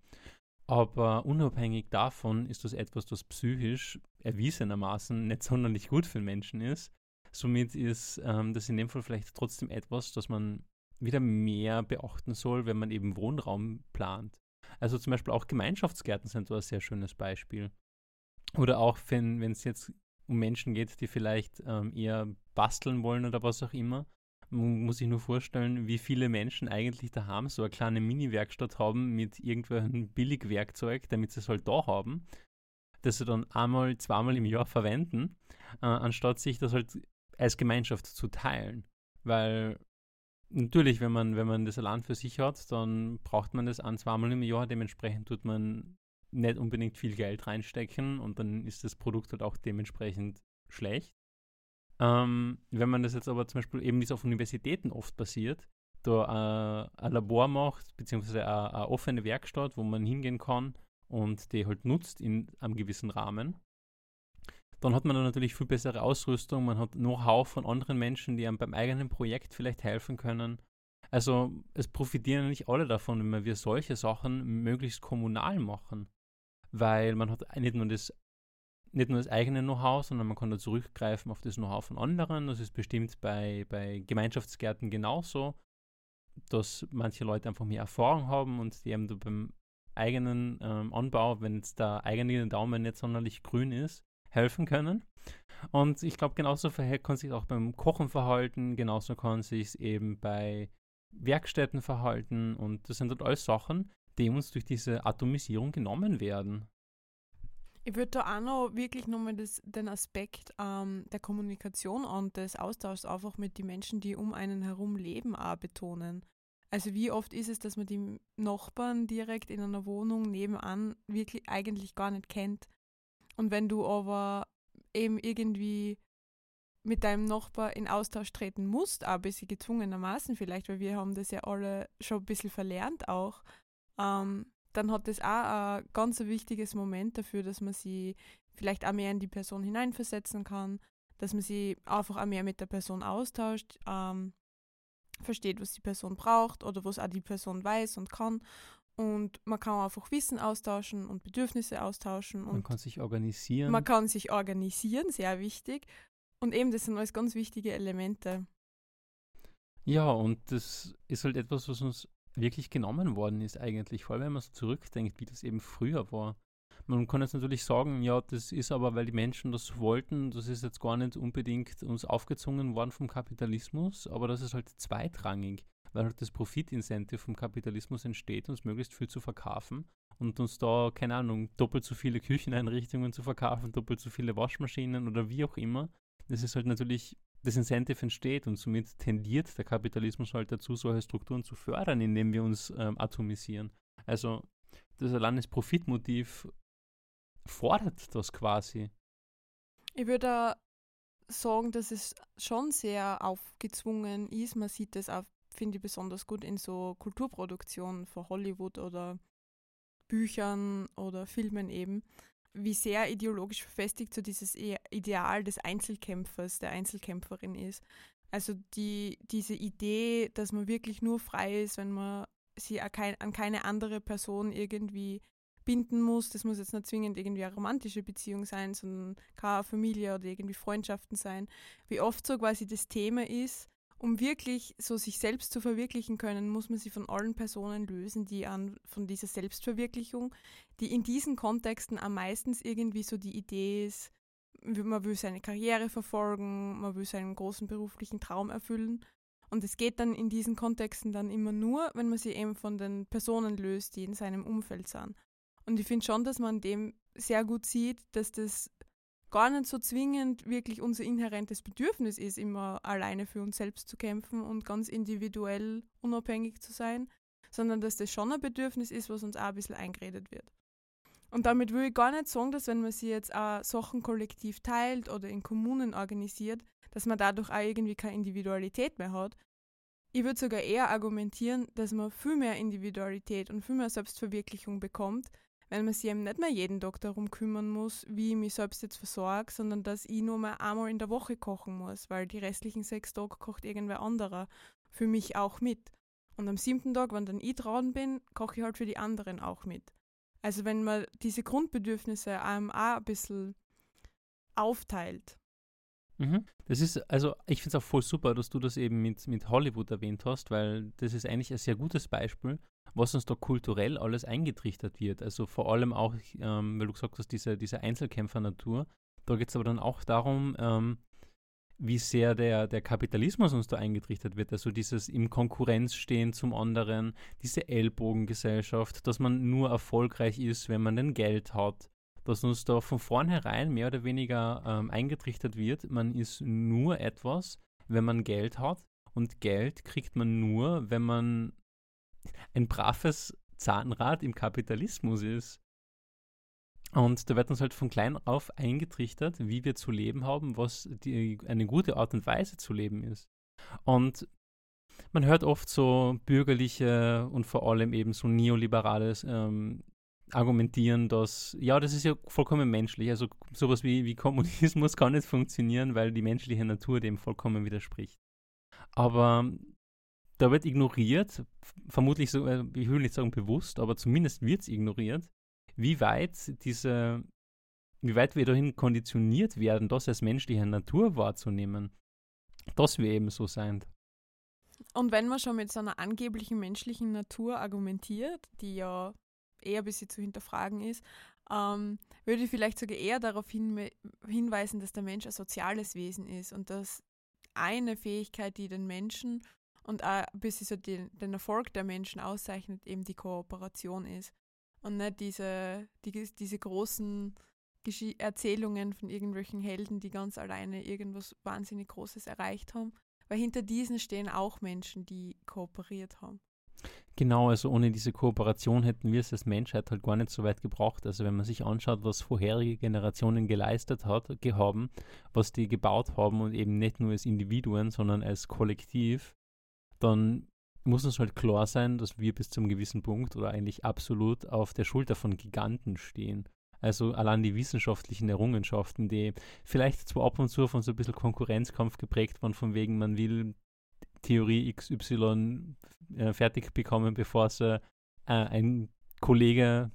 Aber unabhängig davon ist das etwas, das psychisch erwiesenermaßen nicht sonderlich gut für den Menschen ist. Somit ist ähm, das in dem Fall vielleicht trotzdem etwas, das man wieder mehr beachten soll, wenn man eben Wohnraum plant. Also zum Beispiel auch Gemeinschaftsgärten sind so ein sehr schönes Beispiel. Oder auch, wenn es jetzt um Menschen geht, die vielleicht ähm, eher basteln wollen oder was auch immer, man muss sich nur vorstellen, wie viele Menschen eigentlich daheim so eine kleine Mini-Werkstatt haben mit irgendwelchen Billigwerkzeug, damit sie es halt da haben, das sie dann einmal, zweimal im Jahr verwenden, äh, anstatt sich das halt als Gemeinschaft zu teilen. Weil natürlich, wenn man, wenn man das allein für sich hat, dann braucht man das ein, zweimal im Jahr. Dementsprechend tut man nicht unbedingt viel Geld reinstecken und dann ist das Produkt halt auch dementsprechend schlecht. Ähm, wenn man das jetzt aber zum Beispiel eben, wie es auf Universitäten oft passiert, da äh, ein Labor macht, beziehungsweise eine, eine offene Werkstatt, wo man hingehen kann und die halt nutzt in einem gewissen Rahmen, dann hat man dann natürlich viel bessere Ausrüstung, man hat Know-how von anderen Menschen, die einem beim eigenen Projekt vielleicht helfen können. Also es profitieren nicht alle davon, wenn wir solche Sachen möglichst kommunal machen, weil man hat nicht nur das nicht nur das eigene Know-how, sondern man kann da zurückgreifen auf das Know-how von anderen. Das ist bestimmt bei, bei Gemeinschaftsgärten genauso, dass manche Leute einfach mehr Erfahrung haben und die eben beim eigenen ähm, Anbau, wenn jetzt der eigene Daumen nicht sonderlich grün ist, helfen können. Und ich glaube, genauso kann sich auch beim Kochen verhalten, genauso kann sich eben bei Werkstätten verhalten und das sind halt alles Sachen, die uns durch diese Atomisierung genommen werden. Ich würde da auch noch wirklich nochmal den Aspekt ähm, der Kommunikation und des Austauschs einfach mit den Menschen, die um einen herum leben, auch betonen. Also wie oft ist es, dass man die Nachbarn direkt in einer Wohnung nebenan wirklich eigentlich gar nicht kennt. Und wenn du aber eben irgendwie mit deinem Nachbar in Austausch treten musst, auch ein bisschen gezwungenermaßen vielleicht, weil wir haben das ja alle schon ein bisschen verlernt auch, ähm, dann hat das auch ein ganz wichtiges Moment dafür, dass man sie vielleicht auch mehr in die Person hineinversetzen kann, dass man sie einfach auch mehr mit der Person austauscht, ähm, versteht, was die Person braucht oder was auch die Person weiß und kann. Und man kann einfach Wissen austauschen und Bedürfnisse austauschen. man kann sich organisieren. Man kann sich organisieren, sehr wichtig. Und eben, das sind alles ganz wichtige Elemente. Ja, und das ist halt etwas, was uns wirklich genommen worden ist eigentlich, vor allem wenn man so zurückdenkt, wie das eben früher war. Man kann jetzt natürlich sagen, ja, das ist aber, weil die Menschen das wollten, das ist jetzt gar nicht unbedingt uns aufgezwungen worden vom Kapitalismus, aber das ist halt zweitrangig, weil halt das Profitincentive vom Kapitalismus entsteht, uns möglichst viel zu verkaufen und uns da, keine Ahnung, doppelt so viele Kücheneinrichtungen zu verkaufen, doppelt so viele Waschmaschinen oder wie auch immer. Das ist halt natürlich das Incentive entsteht und somit tendiert der Kapitalismus halt dazu, solche Strukturen zu fördern, indem wir uns ähm, atomisieren. Also das allein das Profitmotiv fordert das quasi. Ich würde sagen, dass es schon sehr aufgezwungen ist. Man sieht das auch, finde ich, besonders gut in so Kulturproduktionen von Hollywood oder Büchern oder Filmen eben, wie sehr ideologisch verfestigt so dieses Ideal des Einzelkämpfers, der Einzelkämpferin ist. Also die, diese Idee, dass man wirklich nur frei ist, wenn man sie an keine andere Person irgendwie binden muss. Das muss jetzt nicht zwingend irgendwie eine romantische Beziehung sein, sondern keine Familie oder irgendwie Freundschaften sein. Wie oft so quasi das Thema ist, um wirklich so sich selbst zu verwirklichen können, muss man sich von allen Personen lösen, die an von dieser Selbstverwirklichung, die in diesen Kontexten am meisten irgendwie so die Idee ist, man will seine Karriere verfolgen, man will seinen großen beruflichen Traum erfüllen. Und es geht dann in diesen Kontexten dann immer nur, wenn man sich eben von den Personen löst, die in seinem Umfeld sind. Und ich finde schon, dass man dem sehr gut sieht, dass das gar nicht so zwingend wirklich unser inhärentes Bedürfnis ist, immer alleine für uns selbst zu kämpfen und ganz individuell unabhängig zu sein, sondern dass das schon ein Bedürfnis ist, was uns auch ein bisschen eingeredet wird. Und damit will ich gar nicht sagen, dass wenn man sich jetzt auch Sachen kollektiv teilt oder in Kommunen organisiert, dass man dadurch auch irgendwie keine Individualität mehr hat. Ich würde sogar eher argumentieren, dass man viel mehr Individualität und viel mehr Selbstverwirklichung bekommt, weil man sich eben nicht mehr jeden Tag darum kümmern muss, wie ich mich selbst jetzt versorge, sondern dass ich nur mal einmal in der Woche kochen muss, weil die restlichen sechs Tage kocht irgendwer anderer für mich auch mit. Und am siebten Tag, wenn dann ich dran bin, koche ich halt für die anderen auch mit. Also wenn man diese Grundbedürfnisse einem auch ein bisschen aufteilt. Mhm. Das ist, also ich finde es auch voll super, dass du das eben mit, mit Hollywood erwähnt hast, weil das ist eigentlich ein sehr gutes Beispiel, was uns da kulturell alles eingetrichtert wird. Also vor allem auch, ähm, weil du gesagt hast, diese, diese Einzelkämpfer-Natur. Da geht es aber dann auch darum, ähm, wie sehr der, der Kapitalismus uns da eingetrichtert wird. Also dieses im Konkurrenz stehen zum anderen, diese Ellbogengesellschaft, dass man nur erfolgreich ist, wenn man den Geld hat. Dass uns da von vornherein mehr oder weniger ähm, eingetrichtert wird, man ist nur etwas, wenn man Geld hat. Und Geld kriegt man nur, wenn man ein braves Zahnrad im Kapitalismus ist. Und da wird uns halt von klein auf eingetrichtert, wie wir zu leben haben, was die, eine gute Art und Weise zu leben ist. Und man hört oft so bürgerliche und vor allem eben so neoliberales ähm, Argumentieren, dass, ja, das ist ja vollkommen menschlich. Also sowas wie, wie Kommunismus kann nicht funktionieren, weil die menschliche Natur dem vollkommen widerspricht. Aber da wird ignoriert, vermutlich so, äh, ich will nicht sagen bewusst, aber zumindest wird es ignoriert, wie weit diese, wie weit wir dahin konditioniert werden, das als menschliche Natur wahrzunehmen, dass wir eben so sind. Und wenn man schon mit so einer angeblichen menschlichen Natur argumentiert, die ja eher ein bisschen zu hinterfragen ist, ähm, würde ich vielleicht sogar eher darauf hin, hinweisen, dass der Mensch ein soziales Wesen ist und dass eine Fähigkeit, die den Menschen und auch ein bisschen so den, den Erfolg der Menschen auszeichnet, eben die Kooperation ist. Und nicht diese, die, diese großen Gesch Erzählungen von irgendwelchen Helden, die ganz alleine irgendwas wahnsinnig Großes erreicht haben. Weil hinter diesen stehen auch Menschen, die kooperiert haben. Genau, also ohne diese Kooperation hätten wir es als Menschheit halt gar nicht so weit gebraucht. Also wenn man sich anschaut, was vorherige Generationen geleistet hat, haben, was die gebaut haben und eben nicht nur als Individuen, sondern als Kollektiv, dann muss uns halt klar sein, dass wir bis zum gewissen Punkt oder eigentlich absolut auf der Schulter von Giganten stehen. Also allein die wissenschaftlichen Errungenschaften, die vielleicht zwar ab und zu von so ein bisschen Konkurrenzkampf geprägt waren, von wegen man will Theorie XY äh, fertig bekommen, bevor es äh, ein Kollege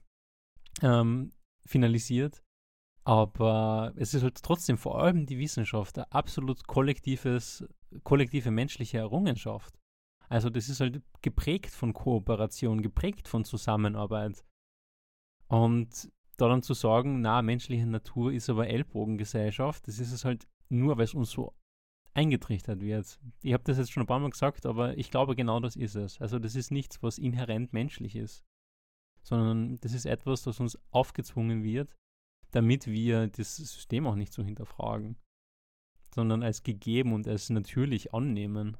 ähm, finalisiert. Aber es ist halt trotzdem vor allem die Wissenschaft, eine absolut kollektives, kollektive menschliche Errungenschaft. Also das ist halt geprägt von Kooperation, geprägt von Zusammenarbeit. Und da dann zu sagen, na, menschliche Natur ist aber Ellbogengesellschaft, das ist es halt nur, weil es uns so eingetrichtert wird. Ich habe das jetzt schon ein paar Mal gesagt, aber ich glaube, genau das ist es. Also das ist nichts, was inhärent menschlich ist, sondern das ist etwas, das uns aufgezwungen wird, damit wir das System auch nicht so hinterfragen, sondern als gegeben und als natürlich annehmen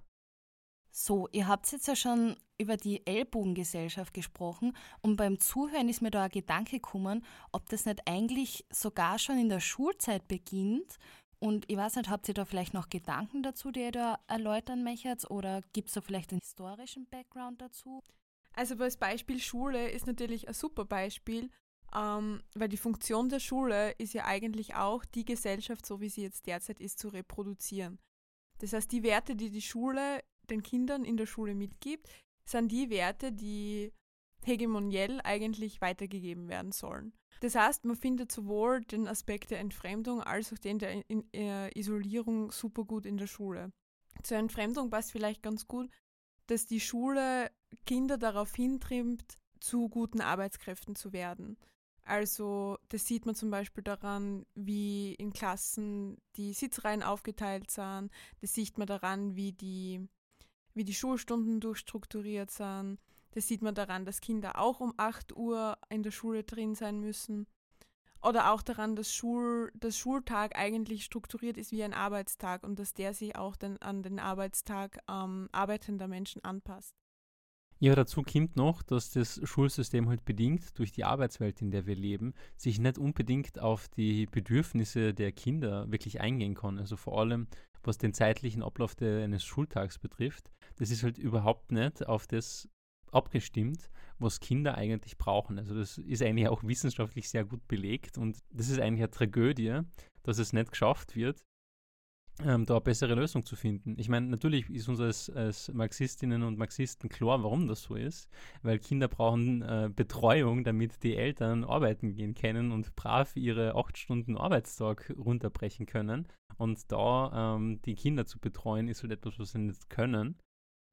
So, ihr habt jetzt ja schon über die Ellbogengesellschaft gesprochen und beim Zuhören ist mir da ein Gedanke gekommen, ob das nicht eigentlich sogar schon in der Schulzeit beginnt. Und ich weiß nicht, habt ihr da vielleicht noch Gedanken dazu, die ihr da erläutern möchtet oder gibt es da vielleicht einen historischen Background dazu? Also das Beispiel Schule ist natürlich ein super Beispiel, ähm, weil die Funktion der Schule ist ja eigentlich auch, die Gesellschaft, so wie sie jetzt derzeit ist, zu reproduzieren. Das heißt, die Werte, die die Schule den Kindern in der Schule mitgibt, sind die Werte, die hegemoniell eigentlich weitergegeben werden sollen. Das heißt, man findet sowohl den Aspekt der Entfremdung als auch den der in, äh, Isolierung super gut in der Schule. Zur Entfremdung passt vielleicht ganz gut, dass die Schule Kinder darauf hintrimmt, zu guten Arbeitskräften zu werden. Also das sieht man zum Beispiel daran, wie in Klassen die Sitzreihen aufgeteilt sind. Das sieht man daran, wie die wie die Schulstunden durchstrukturiert sind. Das sieht man daran, dass Kinder auch um 8 Uhr in der Schule drin sein müssen. Oder auch daran, dass Schul, das Schultag eigentlich strukturiert ist wie ein Arbeitstag und dass der sich auch den, an den Arbeitstag ähm, arbeitender Menschen anpasst. Ja, dazu kommt noch, dass das Schulsystem halt bedingt durch die Arbeitswelt, in der wir leben, sich nicht unbedingt auf die Bedürfnisse der Kinder wirklich eingehen kann. Also vor allem, was den zeitlichen Ablauf de, eines Schultags betrifft das ist halt überhaupt nicht auf das abgestimmt, was Kinder eigentlich brauchen. Also das ist eigentlich auch wissenschaftlich sehr gut belegt und das ist eigentlich eine Tragödie, dass es nicht geschafft wird, ähm, da eine bessere Lösung zu finden. Ich meine, natürlich ist uns als, als, Marxistinnen und Marxisten klar, warum das so ist, weil Kinder brauchen äh, Betreuung, damit die Eltern arbeiten gehen können und brav ihre acht Stunden Arbeitstag runterbrechen können. Und da ähm, die Kinder zu betreuen, ist halt etwas, was sie nicht können.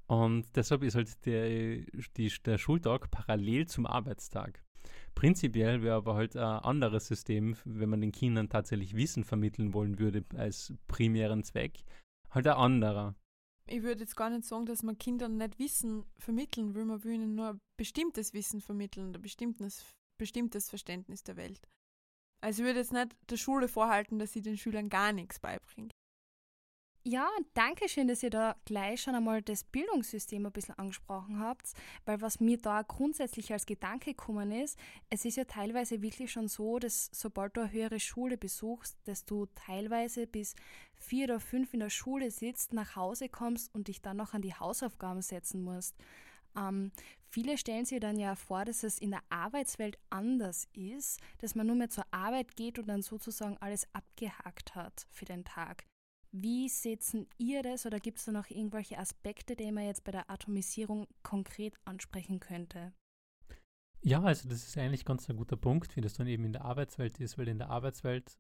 Und deshalb ist halt der, die, der Schultag parallel zum Arbeitstag. Prinzipiell wäre aber halt ein anderes System, wenn man den Kindern tatsächlich Wissen vermitteln wollen würde als primären Zweck, halt ein anderer. Ich würde jetzt gar nicht sagen, dass man Kindern nicht Wissen vermitteln will, man will ihnen nur bestimmtes Wissen vermitteln, ein bestimmtes, bestimmtes Verständnis der Welt. Also ich würde jetzt nicht der Schule vorhalten, dass sie den Schülern gar nichts beibringt. Ja, danke schön, dass ihr da gleich schon einmal das Bildungssystem ein bisschen angesprochen habt, weil was mir da grundsätzlich als Gedanke gekommen ist, es ist ja teilweise wirklich schon so, dass sobald du eine höhere Schule besuchst, dass du teilweise bis vier oder fünf in der Schule sitzt, nach Hause kommst und dich dann noch an die Hausaufgaben setzen musst. Ähm, viele stellen sich dann ja vor, dass es in der Arbeitswelt anders ist, dass man nur mehr zur Arbeit geht und dann sozusagen alles abgehakt hat für den Tag. Wie setzen ihr das oder gibt es da noch irgendwelche Aspekte, die man jetzt bei der Atomisierung konkret ansprechen könnte? Ja, also das ist eigentlich ganz ein guter Punkt, wie das dann eben in der Arbeitswelt ist, weil in der Arbeitswelt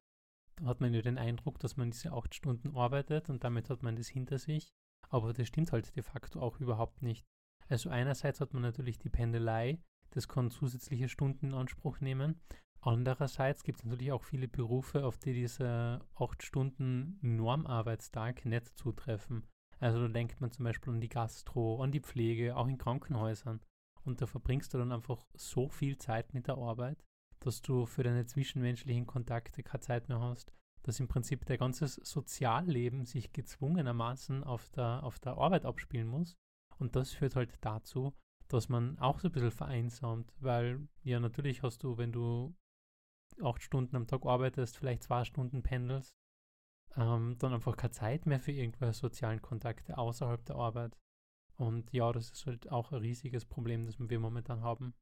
hat man ja den Eindruck, dass man diese acht Stunden arbeitet und damit hat man das hinter sich. Aber das stimmt halt de facto auch überhaupt nicht. Also einerseits hat man natürlich die Pendelei, das kann zusätzliche Stunden in Anspruch nehmen. Andererseits gibt es natürlich auch viele Berufe, auf die diese 8 Stunden Normarbeitstag nicht zutreffen. Also da denkt man zum Beispiel an die Gastro, an die Pflege, auch in Krankenhäusern. Und da verbringst du dann einfach so viel Zeit mit der Arbeit, dass du für deine zwischenmenschlichen Kontakte keine Zeit mehr hast, dass im Prinzip dein ganzes Sozialleben sich gezwungenermaßen auf der, auf der Arbeit abspielen muss. Und das führt halt dazu, dass man auch so ein bisschen vereinsamt, weil ja natürlich hast du, wenn du acht Stunden am Tag arbeitest, vielleicht zwei Stunden pendelst, ähm, dann einfach keine Zeit mehr für irgendwelche sozialen Kontakte außerhalb der Arbeit. Und ja, das ist halt auch ein riesiges Problem, das wir momentan haben.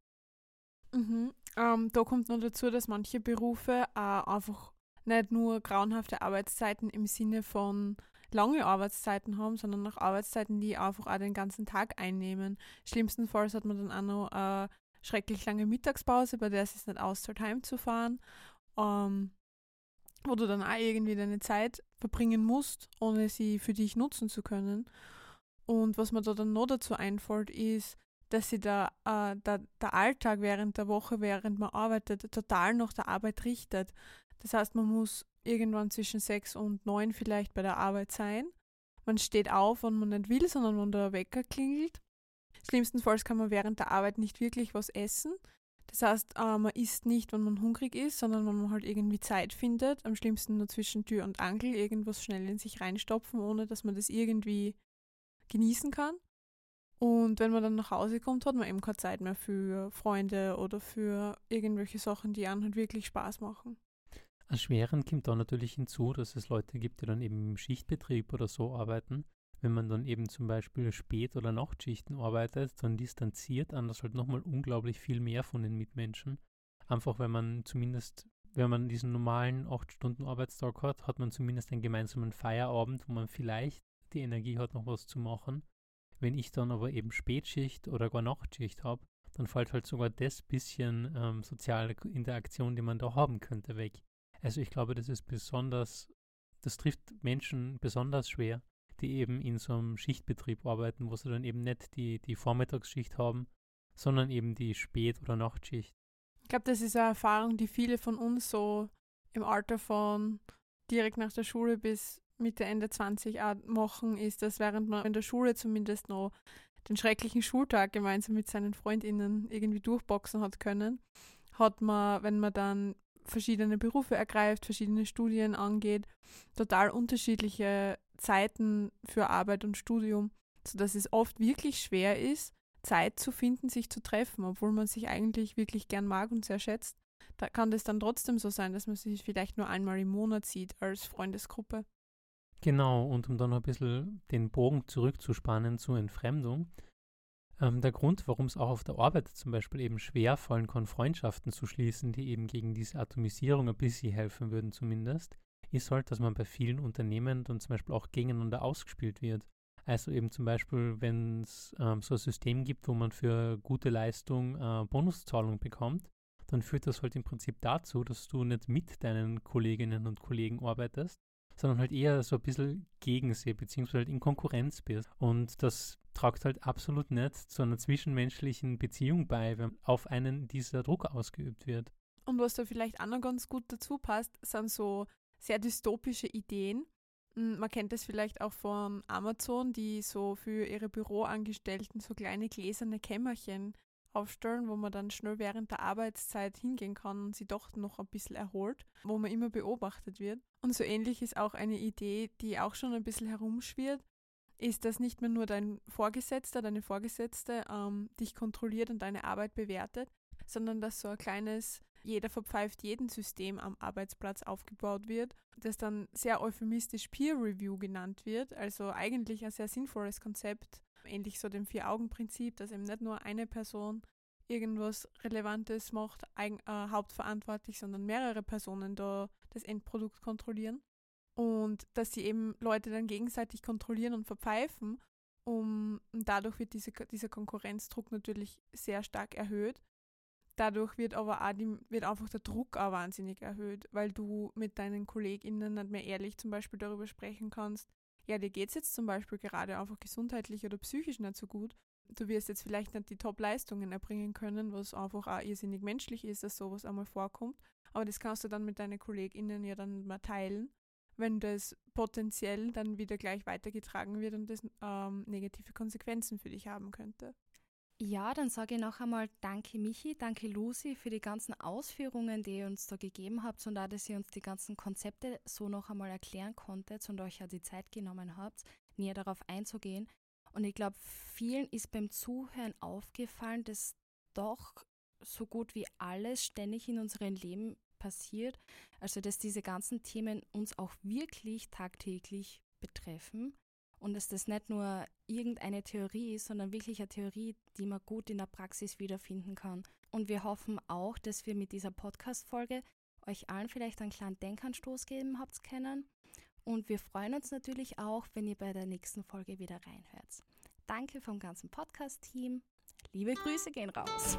Mhm. Ähm, da kommt noch dazu, dass manche Berufe äh, einfach nicht nur grauenhafte Arbeitszeiten im Sinne von lange Arbeitszeiten haben, sondern auch Arbeitszeiten, die einfach auch den ganzen Tag einnehmen. Schlimmstenfalls hat man dann auch noch äh, schrecklich lange Mittagspause, bei der es sich nicht auszahlt, heimzufahren, ähm, wo du dann auch irgendwie deine Zeit verbringen musst, ohne sie für dich nutzen zu können. Und was mir da dann noch dazu einfällt, ist, dass sich der, äh, der, der Alltag während der Woche, während man arbeitet, total nach der Arbeit richtet. Das heißt, man muss irgendwann zwischen sechs und neun vielleicht bei der Arbeit sein. Man steht auf, wenn man nicht will, sondern wenn der Wecker klingelt. Schlimmstenfalls kann man während der Arbeit nicht wirklich was essen. Das heißt, äh, man isst nicht, wenn man hungrig ist, sondern wenn man halt irgendwie Zeit findet. Am schlimmsten nur zwischen Tür und Angel irgendwas schnell in sich reinstopfen, ohne dass man das irgendwie genießen kann. Und wenn man dann nach Hause kommt, hat man eben keine Zeit mehr für Freunde oder für irgendwelche Sachen, die einem halt wirklich Spaß machen. Erschwerend kommt da natürlich hinzu, dass es Leute gibt, die dann eben im Schichtbetrieb oder so arbeiten. Wenn man dann eben zum Beispiel Spät- oder Nachtschichten arbeitet, dann distanziert anders halt nochmal unglaublich viel mehr von den Mitmenschen. Einfach weil man zumindest, wenn man diesen normalen 8-Stunden-Arbeitstag hat, hat man zumindest einen gemeinsamen Feierabend, wo man vielleicht die Energie hat, noch was zu machen. Wenn ich dann aber eben Spätschicht oder gar Nachtschicht habe, dann fällt halt sogar das bisschen ähm, soziale Interaktion, die man da haben könnte, weg. Also ich glaube, das ist besonders, das trifft Menschen besonders schwer, die eben in so einem Schichtbetrieb arbeiten, wo sie dann eben nicht die, die Vormittagsschicht haben, sondern eben die Spät- oder Nachtschicht. Ich glaube, das ist eine Erfahrung, die viele von uns so im Alter von direkt nach der Schule bis Mitte, Ende 20 machen, ist, dass während man in der Schule zumindest noch den schrecklichen Schultag gemeinsam mit seinen FreundInnen irgendwie durchboxen hat können, hat man, wenn man dann verschiedene Berufe ergreift, verschiedene Studien angeht, total unterschiedliche Zeiten für Arbeit und Studium, sodass es oft wirklich schwer ist, Zeit zu finden, sich zu treffen, obwohl man sich eigentlich wirklich gern mag und sehr schätzt. Da kann das dann trotzdem so sein, dass man sich vielleicht nur einmal im Monat sieht als Freundesgruppe. Genau, und um dann noch ein bisschen den Bogen zurückzuspannen zur Entfremdung, ähm, der Grund, warum es auch auf der Arbeit zum Beispiel eben schwer fallen kann, Freundschaften zu schließen, die eben gegen diese Atomisierung ein bisschen helfen würden zumindest, ist halt, dass man bei vielen Unternehmen dann zum Beispiel auch gegeneinander ausgespielt wird. Also eben zum Beispiel, wenn es ähm, so ein System gibt, wo man für gute Leistung äh, Bonuszahlung bekommt, dann führt das halt im Prinzip dazu, dass du nicht mit deinen Kolleginnen und Kollegen arbeitest, sondern halt eher so ein bisschen gegen sie, beziehungsweise halt in Konkurrenz bist. Und das tragt halt absolut nicht zu einer zwischenmenschlichen Beziehung bei, wenn auf einen dieser Druck ausgeübt wird. Und was da vielleicht auch noch ganz gut dazu passt, sind so sehr dystopische Ideen. Hm, man kennt das vielleicht auch von Amazon, die so für ihre Büroangestellten so kleine gläserne Kämmerchen aufstellen, wo man dann schnell während der Arbeitszeit hingehen kann und sie doch noch ein bisschen erholt, wo man immer beobachtet wird. Und so ähnlich ist auch eine Idee, die auch schon ein bisschen herumschwirrt, ist, dass nicht mehr nur dein Vorgesetzter, deine Vorgesetzte ähm, dich kontrolliert und deine Arbeit bewertet, sondern dass so ein kleines jeder verpfeift jeden System am Arbeitsplatz aufgebaut wird, das dann sehr euphemistisch Peer Review genannt wird, also eigentlich ein sehr sinnvolles Konzept, ähnlich so dem Vier-Augen-Prinzip, dass eben nicht nur eine Person irgendwas Relevantes macht, eigen, äh, hauptverantwortlich, sondern mehrere Personen da das Endprodukt kontrollieren. Und dass sie eben Leute dann gegenseitig kontrollieren und verpfeifen. Um, und dadurch wird diese, dieser Konkurrenzdruck natürlich sehr stark erhöht. Dadurch wird aber auch die, wird einfach der Druck auch wahnsinnig erhöht, weil du mit deinen KollegInnen nicht mehr ehrlich zum Beispiel darüber sprechen kannst, ja, dir geht es jetzt zum Beispiel gerade einfach gesundheitlich oder psychisch nicht so gut. Du wirst jetzt vielleicht nicht die Top-Leistungen erbringen können, was einfach auch irrsinnig menschlich ist, dass sowas einmal vorkommt. Aber das kannst du dann mit deinen KollegInnen ja dann mal teilen, wenn das potenziell dann wieder gleich weitergetragen wird und das ähm, negative Konsequenzen für dich haben könnte. Ja, dann sage ich noch einmal Danke Michi, danke Lucy für die ganzen Ausführungen, die ihr uns da gegeben habt und auch, dass ihr uns die ganzen Konzepte so noch einmal erklären konntet und euch ja die Zeit genommen habt, näher darauf einzugehen. Und ich glaube, vielen ist beim Zuhören aufgefallen, dass doch so gut wie alles ständig in unserem Leben passiert. Also, dass diese ganzen Themen uns auch wirklich tagtäglich betreffen und dass das nicht nur irgendeine Theorie ist, sondern wirklich eine Theorie, die man gut in der Praxis wiederfinden kann. Und wir hoffen auch, dass wir mit dieser Podcast-Folge euch allen vielleicht einen kleinen Denkanstoß geben habt können. Und wir freuen uns natürlich auch, wenn ihr bei der nächsten Folge wieder reinhört. Danke vom ganzen Podcast-Team. Liebe Grüße gehen raus.